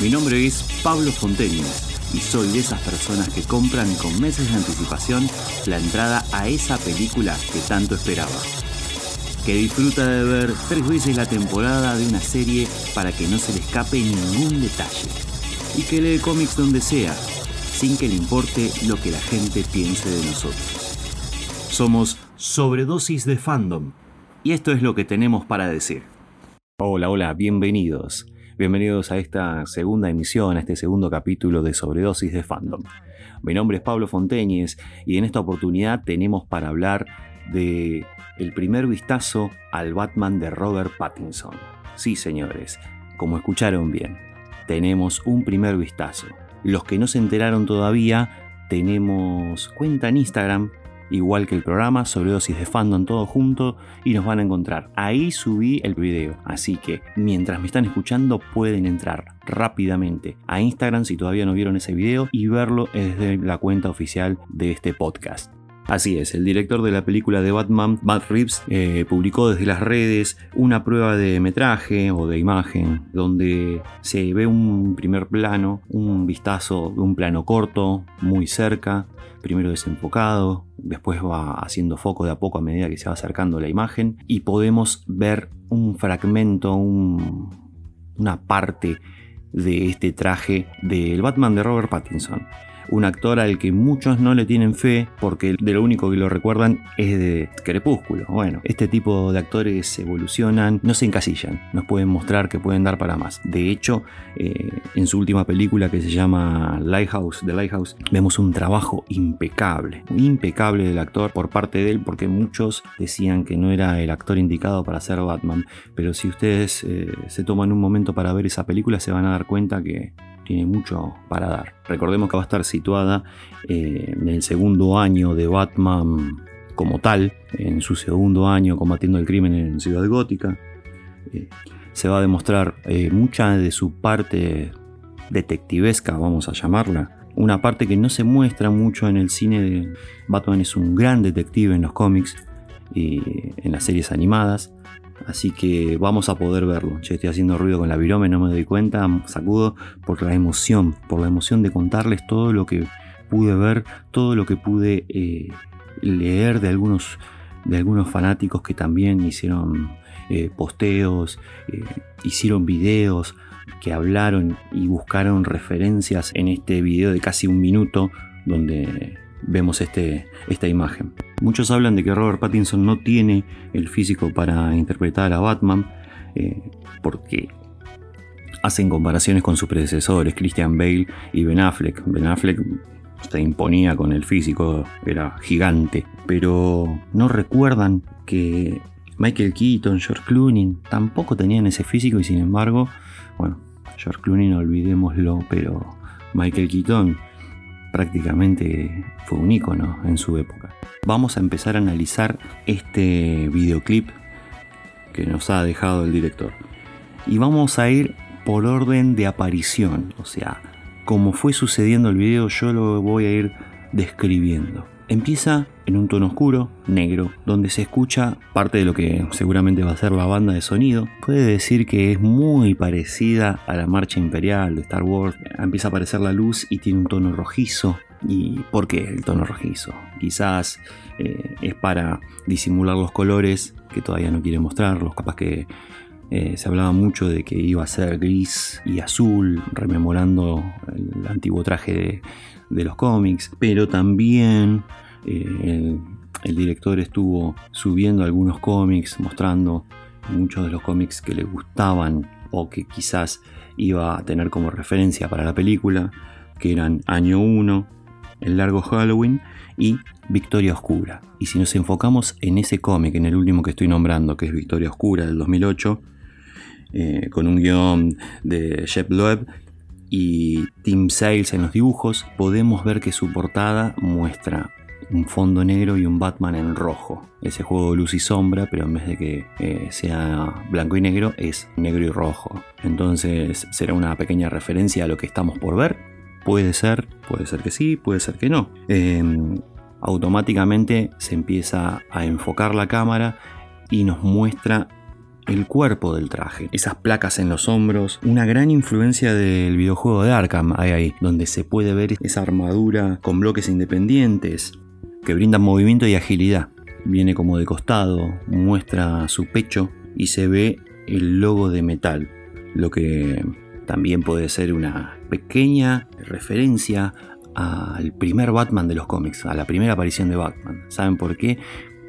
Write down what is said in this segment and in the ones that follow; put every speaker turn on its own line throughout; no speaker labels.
Mi nombre es Pablo Fonteñez y soy de esas personas que compran con meses de anticipación la entrada a esa película que tanto esperaba. Que disfruta de ver tres veces la temporada de una serie para que no se le escape ningún detalle. Y que lee cómics donde sea, sin que le importe lo que la gente piense de nosotros. Somos sobredosis de fandom. Y esto es lo que tenemos para decir. Hola, hola, bienvenidos. Bienvenidos a esta segunda emisión, a este segundo capítulo de Sobredosis de Fandom. Mi nombre es Pablo Fonteñez y en esta oportunidad tenemos para hablar de el primer vistazo al Batman de Robert Pattinson. Sí, señores, como escucharon bien, tenemos un primer vistazo. Los que no se enteraron todavía, tenemos cuenta en Instagram igual que el programa, sobredosis de fandom todo junto y nos van a encontrar. Ahí subí el video, así que mientras me están escuchando pueden entrar rápidamente a Instagram si todavía no vieron ese video y verlo desde la cuenta oficial de este podcast. Así es, el director de la película de Batman, Matt Reeves, eh, publicó desde las redes una prueba de metraje o de imagen donde se ve un primer plano, un vistazo de un plano corto, muy cerca, primero desenfocado, después va haciendo foco de a poco a medida que se va acercando la imagen y podemos ver un fragmento, una parte de este traje del Batman de Robert Pattinson un actor al que muchos no le tienen fe porque de lo único que lo recuerdan es de Crepúsculo. Bueno, este tipo de actores evolucionan, no se encasillan, nos pueden mostrar que pueden dar para más. De hecho, eh, en su última película que se llama Lighthouse, The Lighthouse, vemos un trabajo impecable, impecable del actor por parte de él porque muchos decían que no era el actor indicado para ser Batman, pero si ustedes eh, se toman un momento para ver esa película se van a dar cuenta que tiene mucho para dar. Recordemos que va a estar situada eh, en el segundo año de Batman como tal, en su segundo año combatiendo el crimen en Ciudad Gótica. Eh, se va a demostrar eh, mucha de su parte detectivesca, vamos a llamarla. Una parte que no se muestra mucho en el cine de Batman es un gran detective en los cómics y en las series animadas. Así que vamos a poder verlo. Yo estoy haciendo ruido con la virome, no me doy cuenta, sacudo por la emoción, por la emoción de contarles todo lo que pude ver, todo lo que pude eh, leer de algunos, de algunos fanáticos que también hicieron eh, posteos, eh, hicieron videos, que hablaron y buscaron referencias en este video de casi un minuto donde vemos este, esta imagen. Muchos hablan de que Robert Pattinson no tiene el físico para interpretar a Batman eh, porque hacen comparaciones con sus predecesores, Christian Bale y Ben Affleck. Ben Affleck se imponía con el físico, era gigante, pero no recuerdan que Michael Keaton, George Clooney tampoco tenían ese físico y sin embargo, bueno, George Clooney no olvidémoslo, pero Michael Keaton prácticamente fue un icono en su época. Vamos a empezar a analizar este videoclip que nos ha dejado el director. Y vamos a ir por orden de aparición, o sea, como fue sucediendo el video, yo lo voy a ir describiendo. Empieza en un tono oscuro, negro, donde se escucha parte de lo que seguramente va a ser la banda de sonido. Puede decir que es muy parecida a la marcha imperial de Star Wars. Empieza a aparecer la luz y tiene un tono rojizo. ¿Y por qué el tono rojizo? Quizás eh, es para disimular los colores que todavía no quiere mostrarlos. Capaz que eh, se hablaba mucho de que iba a ser gris y azul, rememorando el antiguo traje de, de los cómics, pero también eh, el, director estuvo subiendo algunos cómics, mostrando muchos de los cómics que le gustaban o que quizás iba a tener como referencia para la película, que eran Año 1, El Largo Halloween y Victoria Oscura. Y si nos enfocamos en ese cómic, en el último que estoy nombrando, que es Victoria Oscura del 2008, eh, con un guion de Jeff Loeb y Tim Sales en los dibujos, podemos ver que su portada muestra un fondo negro y un Batman en rojo. Ese juego de luz y sombra, pero en vez de que eh, sea blanco y negro, es negro y rojo. Entonces será una pequeña referencia a lo que estamos por ver. Puede ser, puede ser que sí, puede ser que no. Em, automáticamente se empieza a enfocar la cámara y nos muestra el cuerpo del traje, esas placas en los hombros, una gran influencia del videojuego de Arkham hay ahí, donde se puede ver esa armadura con bloques independientes que brindan movimiento y agilidad. Viene como de costado, muestra su pecho y se ve el logo de metal, lo que también puede ser una pequeña referencia al primer Batman de los cómics, a la primera aparición de Batman. ¿Saben por qué?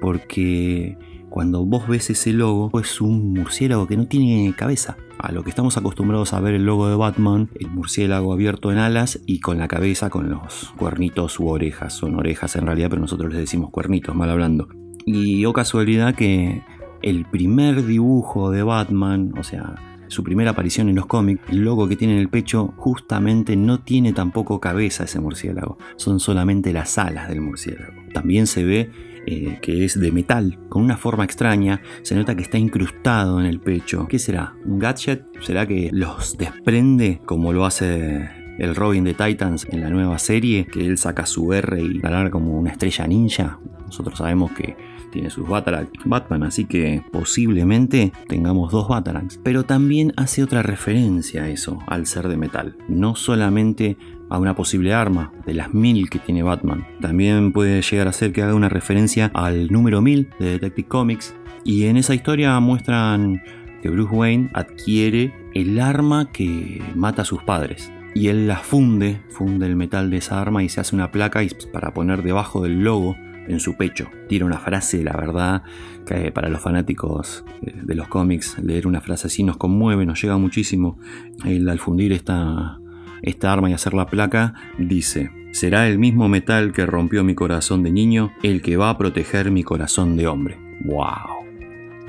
Porque cuando vos ves ese logo es un murciélago que no tiene cabeza. A lo que estamos acostumbrados a ver el logo de Batman, el murciélago abierto en alas y con la cabeza con los cuernitos u orejas. Son orejas en realidad, pero nosotros les decimos cuernitos, mal hablando. Y o oh casualidad que el primer dibujo de Batman, o sea, su primera aparición en los cómics, el logo que tiene en el pecho justamente no tiene tampoco cabeza ese murciélago, son solamente las alas del murciélago. También se ve eh, que es de metal, con una forma extraña, se nota que está incrustado en el pecho. ¿Qué será? ¿Un gadget? ¿Será que los desprende como lo hace el Robin de Titans en la nueva serie? Que él saca su R y la como una estrella ninja. Nosotros sabemos que tiene sus Batman, así que posiblemente tengamos dos Bataraks. Pero también hace otra referencia a eso, al ser de metal. No solamente a una posible arma de las mil que tiene Batman. También puede llegar a ser que haga una referencia al número 1000 de Detective Comics. Y en esa historia muestran que Bruce Wayne adquiere el arma que mata a sus padres. Y él la funde, funde el metal de esa arma y se hace una placa para poner debajo del logo en su pecho. Tira una frase, la verdad, que para los fanáticos eh, de los cómics, leer una frase así nos conmueve, nos llega muchísimo. El, al fundir esta, esta arma y hacer la placa, dice, será el mismo metal que rompió mi corazón de niño el que va a proteger mi corazón de hombre. ¡Wow!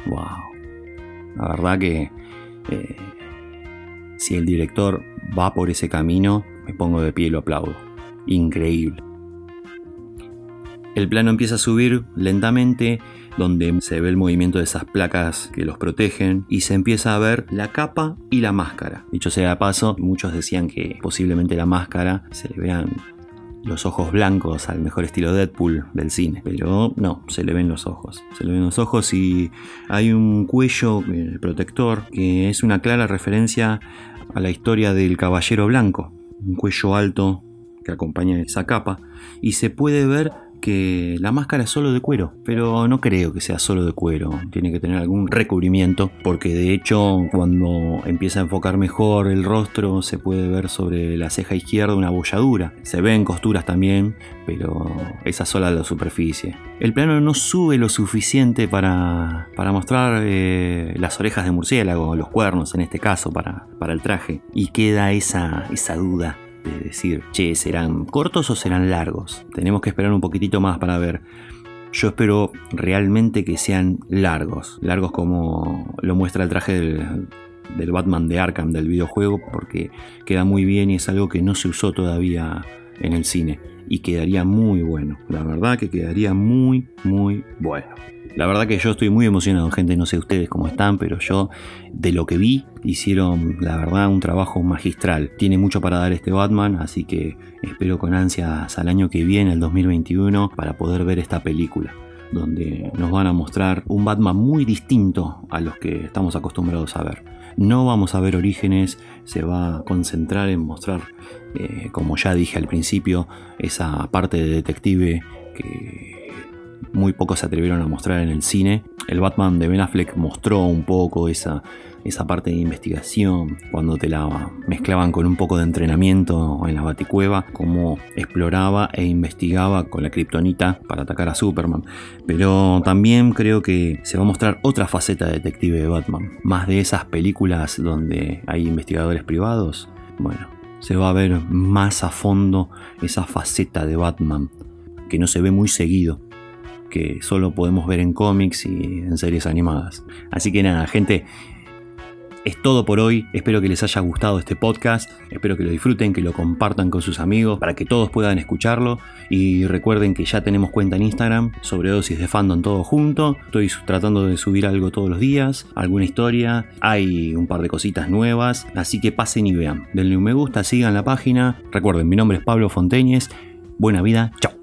¡Wow! La verdad que eh, si el director va por ese camino, me pongo de pie y lo aplaudo. Increíble. El plano empieza a subir lentamente, donde se ve el movimiento de esas placas que los protegen y se empieza a ver la capa y la máscara. Dicho sea de paso, muchos decían que posiblemente la máscara se le vean los ojos blancos al mejor estilo Deadpool del cine, pero no, se le ven los ojos. Se le ven los ojos y hay un cuello eh, protector que es una clara referencia a la historia del caballero blanco, un cuello alto que acompaña esa capa y se puede ver que la máscara es solo de cuero, pero no creo que sea solo de cuero, tiene que tener algún recubrimiento, porque de hecho cuando empieza a enfocar mejor el rostro se puede ver sobre la ceja izquierda una bolladura, se ven costuras también, pero esa sola la superficie. El plano no sube lo suficiente para, para mostrar eh, las orejas de murciélago, los cuernos en este caso para, para el traje, y queda esa, esa duda de decir, che, ¿serán cortos o serán largos? Tenemos que esperar un poquitito más para ver. Yo espero realmente que sean largos, largos como lo muestra el traje del, del Batman de Arkham del videojuego, porque queda muy bien y es algo que no se usó todavía en el cine y quedaría muy bueno. La verdad que quedaría muy, muy bueno. La verdad que yo estoy muy emocionado, gente, no sé ustedes cómo están, pero yo de lo que vi hicieron, la verdad, un trabajo magistral. Tiene mucho para dar este Batman, así que espero con ansias al año que viene, el 2021, para poder ver esta película donde nos van a mostrar un Batman muy distinto a los que estamos acostumbrados a ver. No vamos a ver orígenes, se va a concentrar en mostrar, eh, como ya dije al principio, esa parte de detective que muy pocos se atrevieron a mostrar en el cine. El Batman de Ben Affleck mostró un poco esa, esa parte de investigación, cuando te la mezclaban con un poco de entrenamiento en la baticueva, cómo exploraba e investigaba con la kriptonita para atacar a Superman. Pero también creo que se va a mostrar otra faceta de detective de Batman, más de esas películas donde hay investigadores privados. Bueno, se va a ver más a fondo esa faceta de Batman que no se ve muy seguido que solo podemos ver en cómics y en series animadas. Así que nada, gente, es todo por hoy. Espero que les haya gustado este podcast. Espero que lo disfruten, que lo compartan con sus amigos para que todos puedan escucharlo. Y recuerden que ya tenemos cuenta en Instagram, sobredosis de fandom todo junto. Estoy tratando de subir algo todos los días, alguna historia. Hay un par de cositas nuevas. Así que pasen y vean. Denle un me gusta, sigan la página. Recuerden, mi nombre es Pablo Fonteñez. Buena vida, chao.